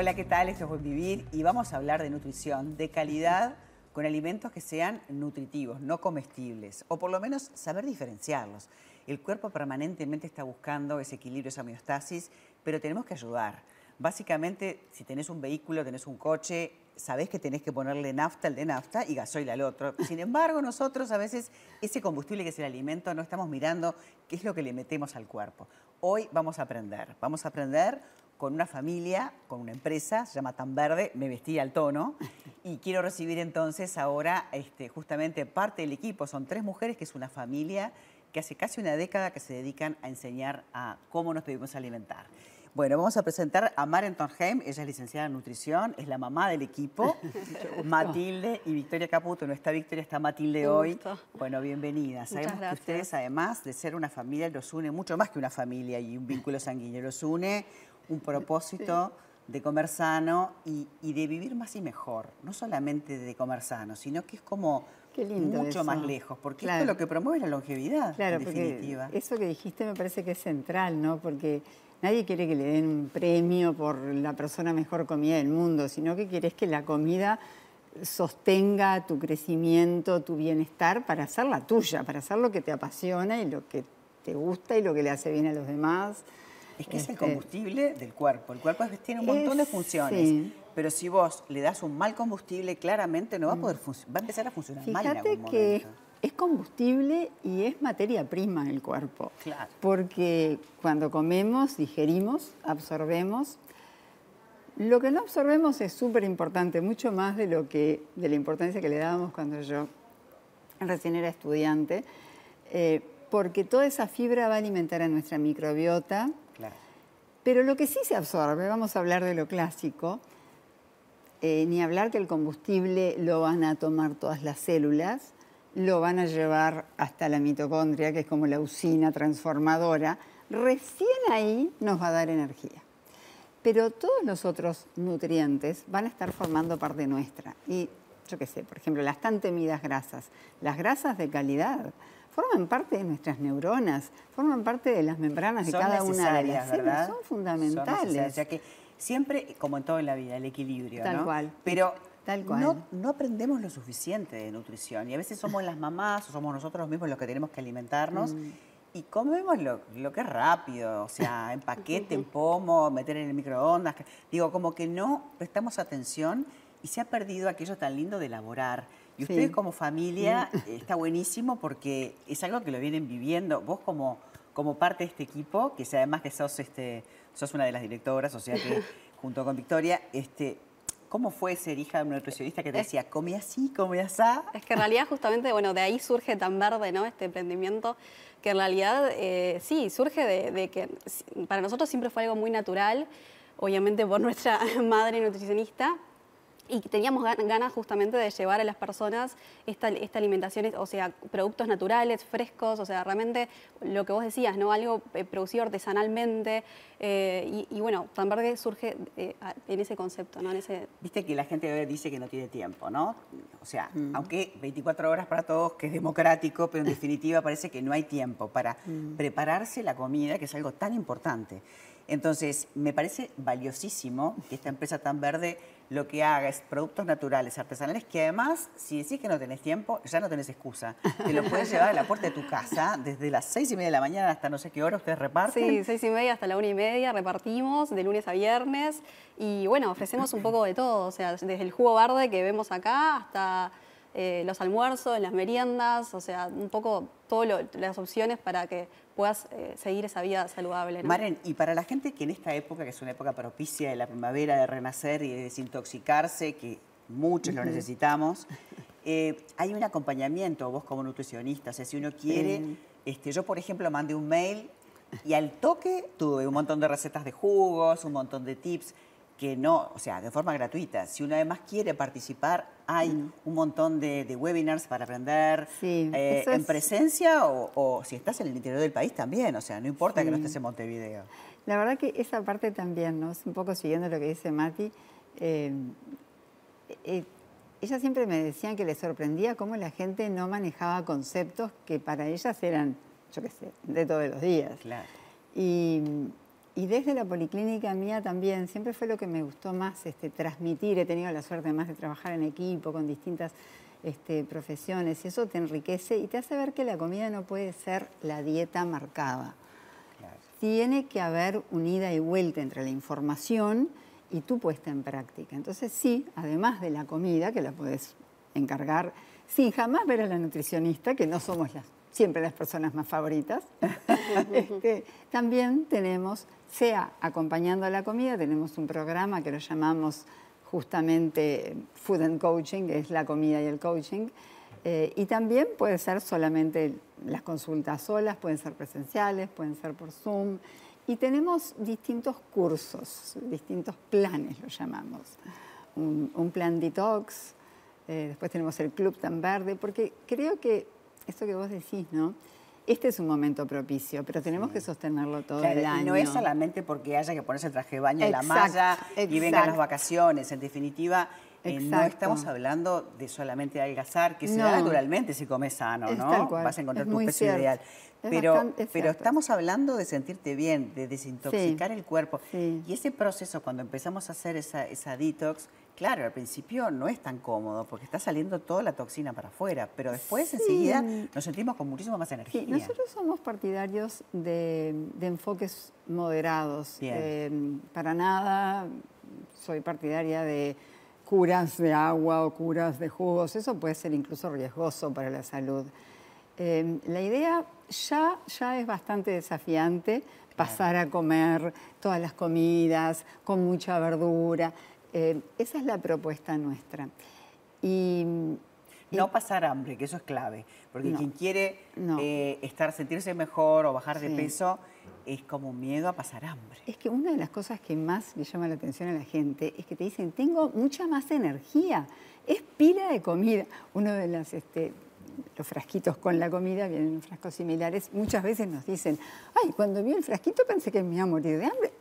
Hola, ¿qué tal? Esto es Buen Vivir y vamos a hablar de nutrición, de calidad, con alimentos que sean nutritivos, no comestibles, o por lo menos saber diferenciarlos. El cuerpo permanentemente está buscando ese equilibrio, esa homeostasis, pero tenemos que ayudar. Básicamente, si tenés un vehículo, tenés un coche, sabés que tenés que ponerle nafta al de nafta y gasoil al otro. Sin embargo, nosotros a veces ese combustible que es el alimento no estamos mirando qué es lo que le metemos al cuerpo. Hoy vamos a aprender, vamos a aprender con una familia, con una empresa, se llama Tan Verde, me vestí al tono y quiero recibir entonces ahora este, justamente parte del equipo, son tres mujeres que es una familia que hace casi una década que se dedican a enseñar a cómo nos debemos alimentar. Bueno, vamos a presentar a Maren Tonheim, ella es licenciada en nutrición, es la mamá del equipo, Matilde y Victoria Caputo. No está Victoria, está Matilde hoy. Bueno, bienvenidas. Sabemos que ustedes, además de ser una familia, los une mucho más que una familia y un vínculo sanguíneo, los une un propósito de comer sano y, de vivir más y mejor. No solamente de comer sano, sino que es como mucho más lejos, porque esto es lo que promueve la longevidad, claro, en definitiva. Eso que dijiste me parece que es central, ¿no? Porque Nadie quiere que le den un premio por la persona mejor comida del mundo, sino que quieres que la comida sostenga tu crecimiento, tu bienestar para hacer la tuya, para hacer lo que te apasiona y lo que te gusta y lo que le hace bien a los demás. Es que es el este, combustible del cuerpo. El cuerpo tiene un montón de funciones. Pero si vos le das un mal combustible, claramente no va a poder va a empezar a funcionar mal en algún momento. que es combustible y es materia prima en el cuerpo. Claro. Porque cuando comemos, digerimos, absorbemos. Lo que no absorbemos es súper importante, mucho más de, lo que, de la importancia que le dábamos cuando yo recién era estudiante, eh, porque toda esa fibra va a alimentar a nuestra microbiota. Pero lo que sí se absorbe, vamos a hablar de lo clásico, eh, ni hablar que el combustible lo van a tomar todas las células, lo van a llevar hasta la mitocondria, que es como la usina transformadora, recién ahí nos va a dar energía. Pero todos los otros nutrientes van a estar formando parte nuestra. Yo qué sé, por ejemplo, las tan temidas grasas, las grasas de calidad, forman parte de nuestras neuronas, forman parte de las membranas de cada una de las células, son fundamentales. o sea que siempre, como en todo en la vida, el equilibrio, Tal cual. Pero no, aprendemos lo suficiente de nutrición y a veces somos las mamás o somos nosotros mismos los que tenemos que alimentarnos. Mm. Y comemos lo, que es rápido, o sea, en paquete, en pomo, meter en el microondas. Digo, como que no prestamos atención y se ha perdido aquello tan lindo de elaborar. Y ustedes como familia mm. está buenísimo porque es algo que lo vienen viviendo. Vos como, como parte de este equipo, que además que sos, este, sos una de las directoras, o sea que junto con Victoria, este, ¿Cómo fue ser hija de un nutricionista que te decía, come así, come así? Es que en realidad justamente, bueno, de ahí surge tan verde, ¿no? Este emprendimiento, que en realidad eh, sí, surge de, que para nosotros siempre fue algo muy natural, obviamente por nuestra madre nutricionista, y teníamos ganas justamente de llevar a las personas esta, esta, alimentación, o sea, productos naturales, frescos, o sea, realmente lo que vos decías, ¿no? Algo eh, producido artesanalmente. Eh, y, bueno, tan verde surge eh, en ese concepto, ¿no? En ese... Viste que la gente dice que no tiene tiempo, ¿no? O sea, mm. aunque 24 horas para todos, que es democrático, pero en definitiva parece que no hay tiempo para mm. prepararse la comida, que es algo tan importante. Entonces, me parece valiosísimo que esta empresa tan verde lo que haga es productos naturales, artesanales, que además, si decís que no tenés tiempo, ya no tenés excusa. Te lo puedes llevar a la puerta de tu casa desde las seis y media de la mañana hasta no sé qué hora ustedes reparten. Sí, seis y media hasta la una y media repartimos de lunes a viernes y bueno, ofrecemos un poco de todo, o sea, desde el jugo verde que vemos acá hasta eh, los almuerzos, las meriendas, o sea, un poco todas las opciones para que puedas eh, seguir esa vida saludable. Maren, y para la gente que en esta época, que es una época propicia de la primavera, de renacer y de desintoxicarse, que muchos lo necesitamos, eh, hay un acompañamiento, vos como nutricionista, o sea, si uno quiere, este, yo por ejemplo mandé un mail y al toque tuve un montón de recetas de jugos, un montón de tips que no, o sea, de forma gratuita. Si uno además quiere participar, hay mm. un montón de, webinars para aprender eh, en presencia o, si estás en el interior del país también, o sea, no importa que no estés en Montevideo. La verdad que esa parte también, ¿no? Un poco siguiendo lo que dice Mati, eh, eh, ella siempre me decían que le sorprendía cómo la gente no manejaba conceptos que para ellas eran, yo qué sé, de todos los días. Claro. Y y desde la policlínica mía también, siempre fue lo que me gustó más este, transmitir. He tenido la suerte además de trabajar en equipo con distintas este, profesiones y eso te enriquece y te hace ver que la comida no puede ser la dieta marcada. Tiene que haber un ida y vuelta entre la información y tu puesta en práctica. Entonces sí, además de la comida, que la puedes encargar sin jamás ver a la nutricionista, que no somos las, siempre las personas más favoritas, este, también tenemos, sea acompañando a la comida, tenemos un programa que lo llamamos justamente Food and Coaching, que es la comida y el coaching, eh, y también puede ser solamente las consultas solas, pueden ser presenciales, pueden ser por Zoom. Y tenemos distintos cursos, distintos planes, lo llamamos. Un, plan detox, eh, después tenemos el Club Tan Verde, porque creo que esto que vos decís, ¿no? Este es un momento propicio, pero tenemos que sostenerlo todo el año. Y no es solamente porque haya que ponerse el traje de baño y la malla y vengan las vacaciones. En definitiva, eh, no estamos hablando de solamente adelgazar, que se da naturalmente si comes sano, ¿no? Vas a encontrar tu peso ideal pero, pero estamos hablando de sentirte bien, de desintoxicar el cuerpo. Y ese proceso, cuando empezamos a hacer esa, esa detox, claro, al principio no es tan cómodo porque está saliendo toda la toxina para afuera, pero después enseguida nos sentimos con muchísimo más energía. nosotros somos partidarios de, enfoques moderados. Eh, para nada soy partidaria de curas de agua o curas de jugos, eso puede ser incluso riesgoso para la salud. Eh, la idea ya, ya es bastante desafiante pasar a comer todas las comidas con mucha verdura. Eh, esa es la propuesta nuestra. Y, no pasar hambre, que eso es clave, porque quien quiere eh, estar, sentirse mejor o bajar de peso es como miedo a pasar hambre. Es que una de las cosas que más le llama la atención a la gente es que te dicen, tengo mucha más energía, es pila de comida. Uno de las, este, los frasquitos con la comida, vienen en frascos similares, muchas veces nos dicen, ay, cuando vi el frasquito pensé que me iba a morir de hambre,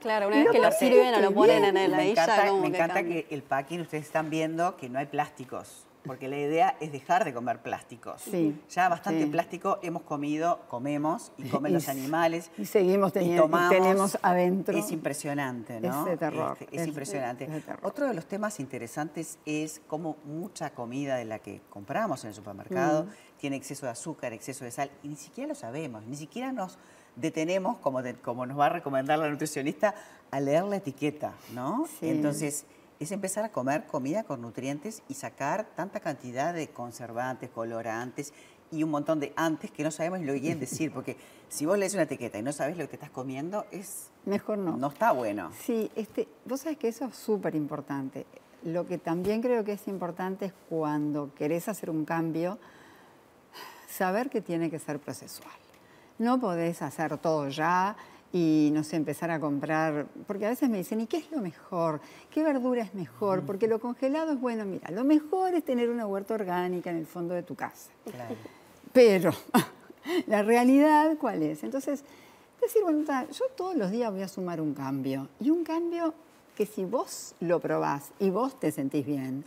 Claro, una vez que lo sirven o lo ponen en el Me encanta, me encanta que el packing, ustedes están viendo que no hay plásticos porque la idea es dejar de comer plásticos. Sí, ya bastante plástico hemos comido, comemos y comen los animales. Y seguimos teniendo, y tenemos adentro. Es impresionante, ¿no? Ese terror. Este, es, impresionante. Otro de los temas interesantes es cómo mucha comida de la que compramos en el supermercado mm. tiene exceso de azúcar, exceso de sal, y ni siquiera lo sabemos, ni siquiera nos detenemos, como, como nos va a recomendar la nutricionista, a leer la etiqueta, ¿no? Sí. Entonces, es empezar a comer comida con nutrientes y sacar tanta cantidad de conservantes, colorantes y un montón de antes que no sabemos lo que quieren decir, porque si vos lees una etiqueta y no sabes lo que estás comiendo, es... Mejor no. No está bueno. Sí, este, vos sabés que eso es súper importante. Lo que también creo que es importante es cuando querés hacer un cambio, saber que tiene que ser procesual. No podés hacer todo ya, y no sé, empezar a comprar, porque a veces me dicen, ¿y qué es lo mejor? ¿Qué verdura es mejor? Porque lo congelado es bueno, mira, lo mejor es tener una huerta orgánica en el fondo de tu casa. Pero la realidad, ¿cuál es? Entonces, decir, bueno, yo todos los días voy a sumar un cambio, y un cambio que si vos lo probás y vos te sentís bien,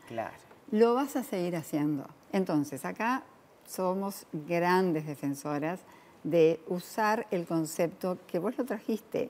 lo vas a seguir haciendo. Entonces, acá somos grandes defensoras de usar el concepto que vos lo trajiste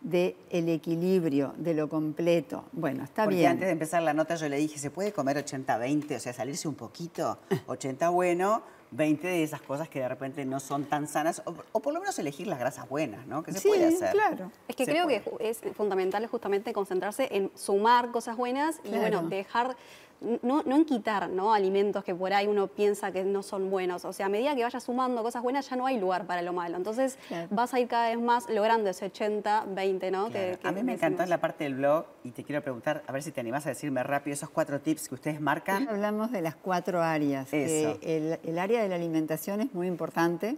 de el equilibrio, de lo completo. Bueno, está Porque bien. antes de empezar la nota yo le dije, ¿se puede comer 80-20? O sea, salirse un poquito, 80 bueno, 20 de esas cosas que de repente no son tan sanas, o, por lo menos elegir las grasas buenas, ¿no? Que se puede hacer. claro. Es que creo que es fundamental justamente concentrarse en sumar cosas buenas y bueno, dejar no, no, en quitar ¿no? alimentos que por ahí uno piensa que no son buenos. O sea, a medida que vayas sumando cosas buenas, ya no hay lugar para lo malo. Entonces vas a ir cada vez más logrando ese 80, 20, ¿no? a mí me encantó la parte del blog y te quiero preguntar, a ver si te animás a decirme rápido esos cuatro tips que ustedes marcan. Hablamos de las cuatro áreas. el, el área de la alimentación es muy importante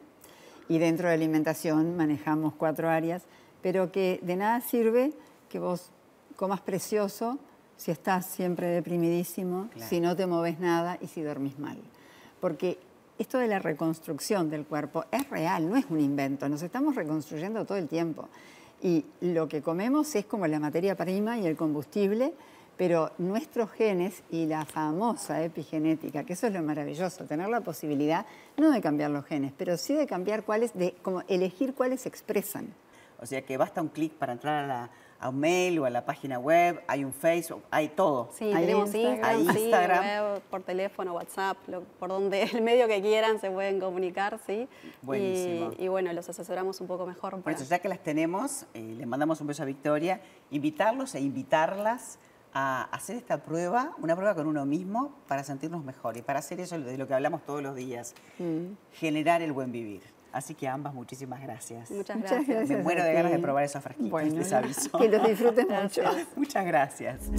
y dentro de alimentación manejamos cuatro áreas, pero que de nada sirve que vos comas precioso si estás siempre deprimidísimo, si no te moves nada y si dormís mal. Porque esto de la reconstrucción del cuerpo es real, no es un invento, nos estamos reconstruyendo todo el tiempo. Y lo que comemos es como la materia prima y el combustible, pero nuestros genes y la famosa epigenética, que eso es lo maravilloso, tener la posibilidad no de cambiar los genes, pero sí de cambiar cuáles, de como elegir cuáles se expresan. O sea que basta un clic para entrar a, un mail o a la página web, hay un Facebook, hay todo. Sí, tenemos Instagram, web, por teléfono, WhatsApp, por donde el medio que quieran se pueden comunicar, sí. Buenísimo. Y, bueno, los asesoramos un poco mejor. Por eso, ya que las tenemos, eh, les mandamos un beso a Victoria, invitarlos e invitarlas a hacer esta prueba, una prueba con uno mismo para sentirnos mejor y para hacer eso de lo que hablamos todos los días, mm. generar el buen vivir. Así que ambas, muchísimas gracias. Muchas gracias. Me muero de ganas de probar esos fresquitos, les aviso. Que los disfruten mucho. Muchas gracias.